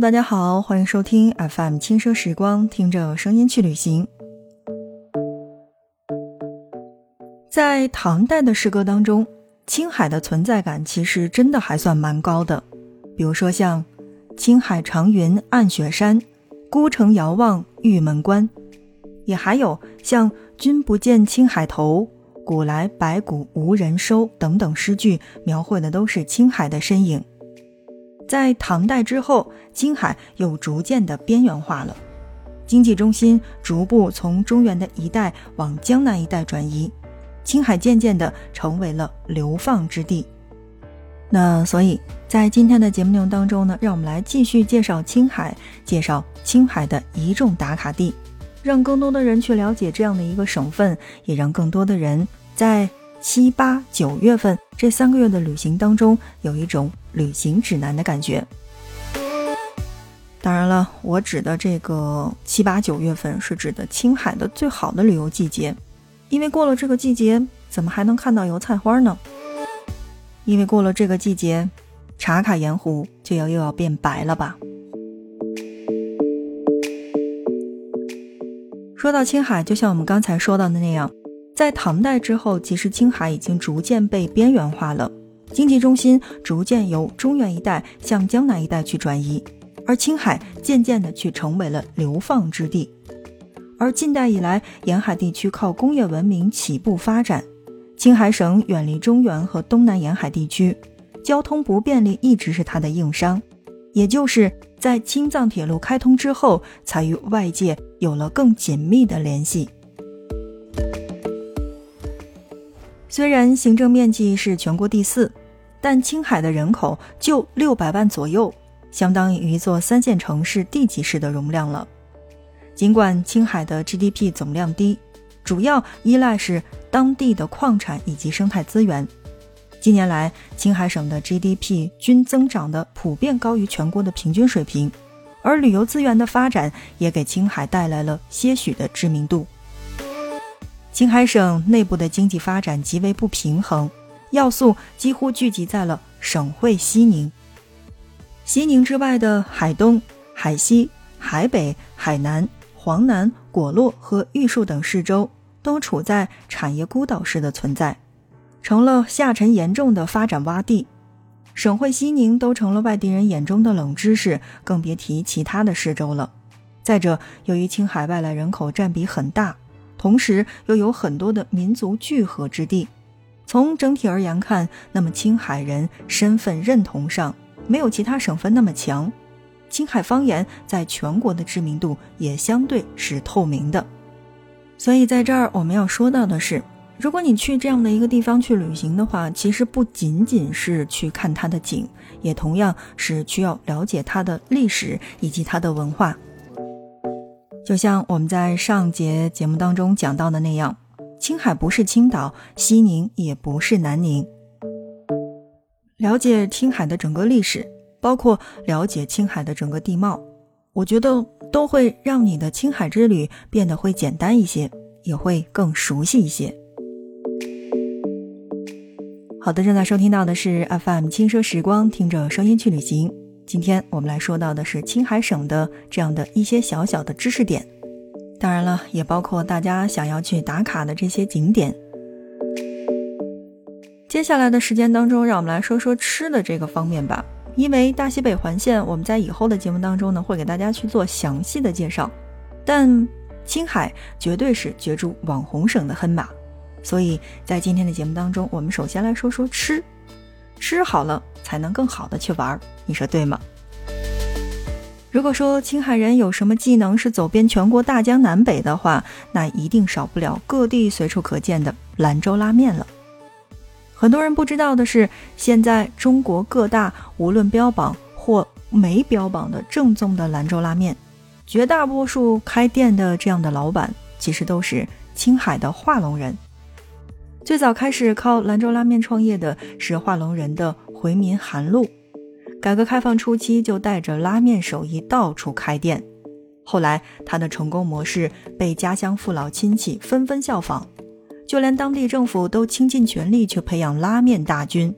大家好，欢迎收听 FM 轻奢时光，听着声音去旅行。在唐代的诗歌当中，青海的存在感其实真的还算蛮高的。比如说像“青海长云暗雪山，孤城遥望玉门关”，也还有像“君不见青海头，古来白骨无人收”等等诗句，描绘的都是青海的身影。在唐代之后，青海又逐渐的边缘化了，经济中心逐步从中原的一带往江南一带转移，青海渐渐的成为了流放之地。那所以在今天的节目内容当中呢，让我们来继续介绍青海，介绍青海的一众打卡地，让更多的人去了解这样的一个省份，也让更多的人在。七八九月份这三个月的旅行当中，有一种旅行指南的感觉。当然了，我指的这个七八九月份是指的青海的最好的旅游季节，因为过了这个季节，怎么还能看到油菜花呢？因为过了这个季节，茶卡盐湖就要又要变白了吧？说到青海，就像我们刚才说到的那样。在唐代之后，其实青海已经逐渐被边缘化了，经济中心逐渐由中原一带向江南一带去转移，而青海渐渐的去成为了流放之地。而近代以来，沿海地区靠工业文明起步发展，青海省远离中原和东南沿海地区，交通不便利一直是它的硬伤，也就是在青藏铁路开通之后，才与外界有了更紧密的联系。虽然行政面积是全国第四，但青海的人口就六百万左右，相当于一座三线城市地级市的容量了。尽管青海的 GDP 总量低，主要依赖是当地的矿产以及生态资源。近年来，青海省的 GDP 均增长的普遍高于全国的平均水平，而旅游资源的发展也给青海带来了些许的知名度。青海省内部的经济发展极为不平衡，要素几乎聚集在了省会西宁。西宁之外的海东、海西、海北、海南、黄南、果洛和玉树等市州，都处在产业孤岛式的存在，成了下沉严重的发展洼地。省会西宁都成了外地人眼中的冷知识，更别提其他的市州了。再者，由于青海外来人口占比很大。同时又有很多的民族聚合之地，从整体而言看，那么青海人身份认同上没有其他省份那么强，青海方言在全国的知名度也相对是透明的。所以在这儿我们要说到的是，如果你去这样的一个地方去旅行的话，其实不仅仅是去看它的景，也同样是需要了解它的历史以及它的文化。就像我们在上节节目当中讲到的那样，青海不是青岛，西宁也不是南宁。了解青海的整个历史，包括了解青海的整个地貌，我觉得都会让你的青海之旅变得会简单一些，也会更熟悉一些。好的，正在收听到的是 FM 轻奢时光，听着声音去旅行。今天我们来说到的是青海省的这样的一些小小的知识点，当然了，也包括大家想要去打卡的这些景点。接下来的时间当中，让我们来说说吃的这个方面吧。因为大西北环线，我们在以后的节目当中呢，会给大家去做详细的介绍。但青海绝对是角逐网红省的黑马，所以在今天的节目当中，我们首先来说说吃。吃好了，才能更好的去玩，你说对吗？如果说青海人有什么技能是走遍全国大江南北的话，那一定少不了各地随处可见的兰州拉面了。很多人不知道的是，现在中国各大无论标榜或没标榜的正宗的兰州拉面，绝大多数开店的这样的老板，其实都是青海的化隆人。最早开始靠兰州拉面创业的是化隆人的回民韩露，改革开放初期就带着拉面手艺到处开店，后来他的成功模式被家乡父老亲戚纷纷效仿，就连当地政府都倾尽全力去培养拉面大军。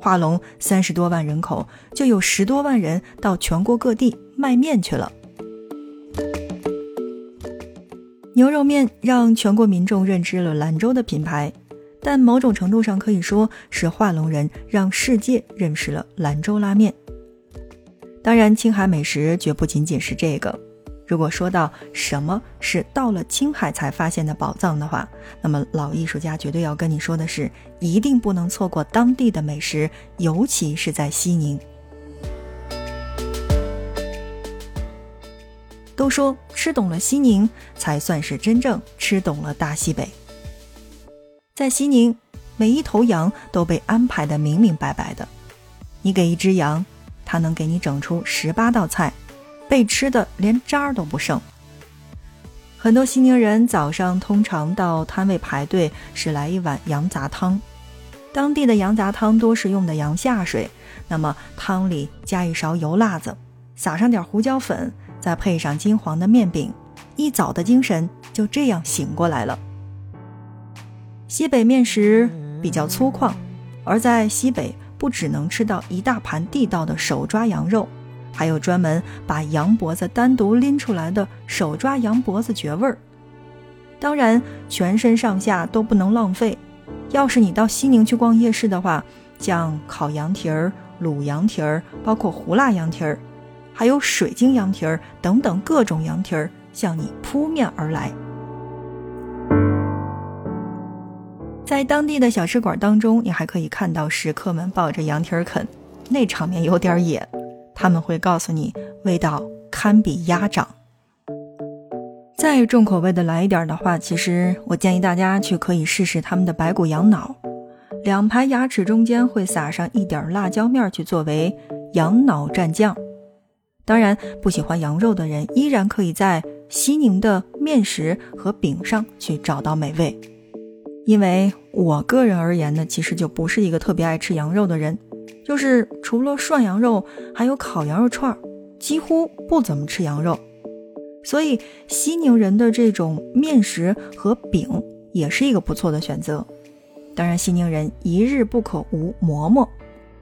化龙三十多万人口，就有十多万人到全国各地卖面去了。牛肉面让全国民众认知了兰州的品牌，但某种程度上可以说是化龙人让世界认识了兰州拉面。当然，青海美食绝不仅仅是这个。如果说到什么是到了青海才发现的宝藏的话，那么老艺术家绝对要跟你说的是，一定不能错过当地的美食，尤其是在西宁。都说吃懂了西宁，才算是真正吃懂了大西北。在西宁，每一头羊都被安排的明明白白的，你给一只羊，它能给你整出十八道菜。被吃的连渣儿都不剩。很多西宁人早上通常到摊位排队是来一碗羊杂汤，当地的羊杂汤多是用的羊下水，那么汤里加一勺油辣子，撒上点胡椒粉，再配上金黄的面饼，一早的精神就这样醒过来了。西北面食比较粗犷，而在西北不只能吃到一大盘地道的手抓羊肉。还有专门把羊脖子单独拎出来的手抓羊脖子绝味儿。当然，全身上下都不能浪费。要是你到西宁去逛夜市的话，像烤羊蹄儿、卤羊蹄儿，包括胡辣羊蹄儿，还有水晶羊蹄儿等等各种羊蹄儿向你扑面而来。在当地的小吃馆当中，你还可以看到食客们抱着羊蹄儿啃，那场面有点野。他们会告诉你，味道堪比鸭掌。再重口味的来一点的话，其实我建议大家去可以试试他们的白骨羊脑，两排牙齿中间会撒上一点辣椒面去作为羊脑蘸酱。当然，不喜欢羊肉的人依然可以在西宁的面食和饼上去找到美味。因为我个人而言呢，其实就不是一个特别爱吃羊肉的人。就是除了涮羊肉，还有烤羊肉串儿，几乎不怎么吃羊肉。所以西宁人的这种面食和饼也是一个不错的选择。当然，西宁人一日不可无馍馍，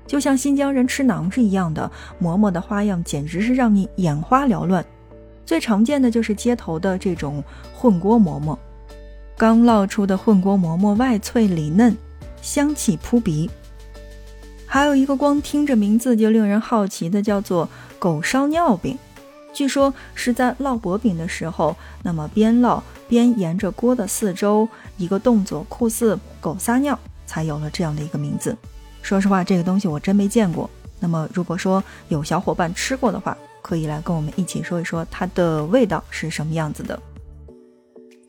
就像新疆人吃馕是一样的。馍馍的花样简直是让你眼花缭乱。最常见的就是街头的这种混锅馍馍，刚烙出的混锅馍馍外脆里嫩，香气扑鼻。还有一个光听着名字就令人好奇的，叫做狗烧尿饼。据说是在烙薄饼的时候，那么边烙边沿着锅的四周一个动作，酷似狗撒尿，才有了这样的一个名字。说实话，这个东西我真没见过。那么如果说有小伙伴吃过的话，可以来跟我们一起说一说它的味道是什么样子的。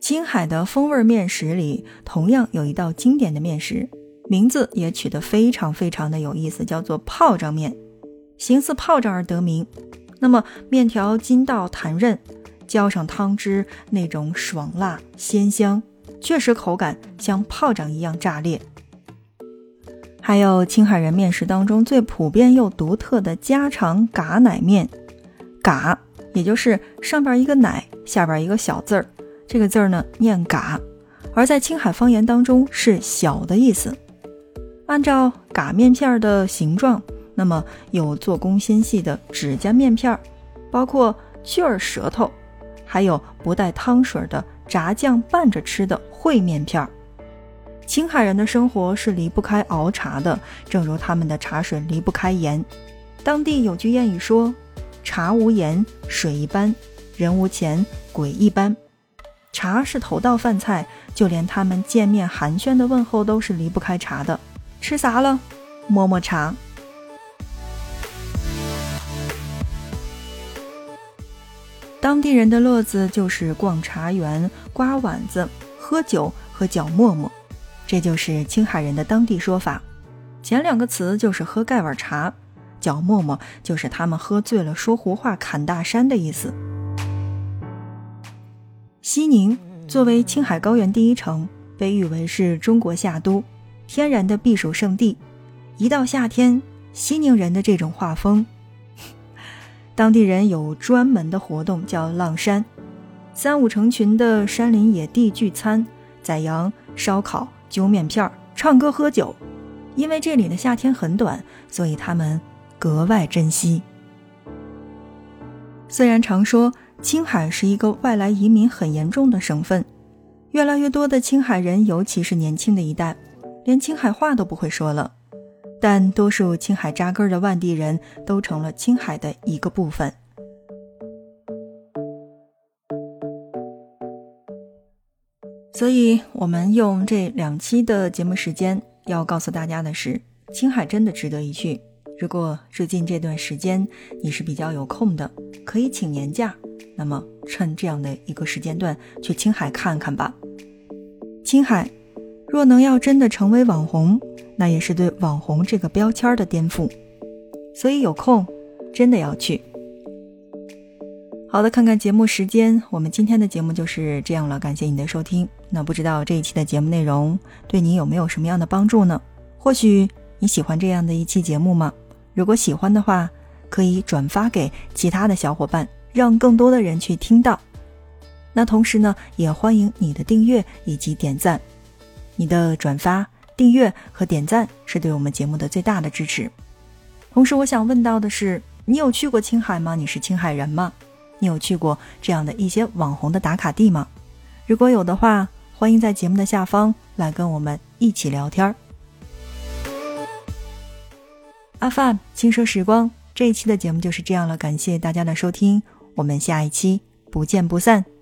青海的风味面食里，同样有一道经典的面食。名字也取得非常非常的有意思，叫做炮仗面，形似炮仗而得名。那么面条筋道弹韧，浇上汤汁，那种爽辣鲜香，确实口感像炮仗一样炸裂。还有青海人面食当中最普遍又独特的家常嘎奶面，嘎也就是上边一个奶，下边一个小字儿，这个字儿呢念嘎，而在青海方言当中是小的意思。按照嘎面片的形状，那么有做工纤细的指甲面片，包括去儿舌头，还有不带汤水的炸酱拌着吃的烩面片。青海人的生活是离不开熬茶的，正如他们的茶水离不开盐。当地有句谚语说：“茶无盐，水一般；人无钱，鬼一般。”茶是头道饭菜，就连他们见面寒暄的问候都是离不开茶的。吃啥了？摸摸茶。当地人的乐子就是逛茶园、刮碗子、喝酒和嚼沫沫，这就是青海人的当地说法。前两个词就是喝盖碗茶，嚼沫沫就是他们喝醉了说胡话、侃大山的意思。西宁作为青海高原第一城，被誉为是中国夏都。天然的避暑胜地，一到夏天，西宁人的这种画风，当地人有专门的活动叫浪山，三五成群的山林野地聚餐，宰羊、烧烤、揪面片儿、唱歌喝酒，因为这里的夏天很短，所以他们格外珍惜。虽然常说青海是一个外来移民很严重的省份，越来越多的青海人，尤其是年轻的一代，连青海话都不会说了，但多数青海扎根的外地人都成了青海的一个部分。所以，我们用这两期的节目时间，要告诉大家的是，青海真的值得一去。如果最近这段时间你是比较有空的，可以请年假，那么趁这样的一个时间段去青海看看吧。青海若能要真的成为网红，那也是对网红这个标签的颠覆。所以有空真的要去。好的，看看节目时间，我们今天的节目就是这样了。感谢你的收听。那不知道这一期的节目内容对你有没有什么样的帮助呢？或许你喜欢这样的一期节目吗？如果喜欢的话，可以转发给其他的小伙伴，让更多的人去听到。那同时呢，也欢迎你的订阅以及点赞。你的转发、订阅和点赞是对我们节目的最大的支持。同时，我想问到的是，你有去过青海吗？你是青海人吗？你有去过这样的一些网红的打卡地吗？如果有的话，欢迎在节目的下方来跟我们一起聊天儿。阿范轻奢时光这一期的节目就是这样了，感谢大家的收听，我们下一期不见不散。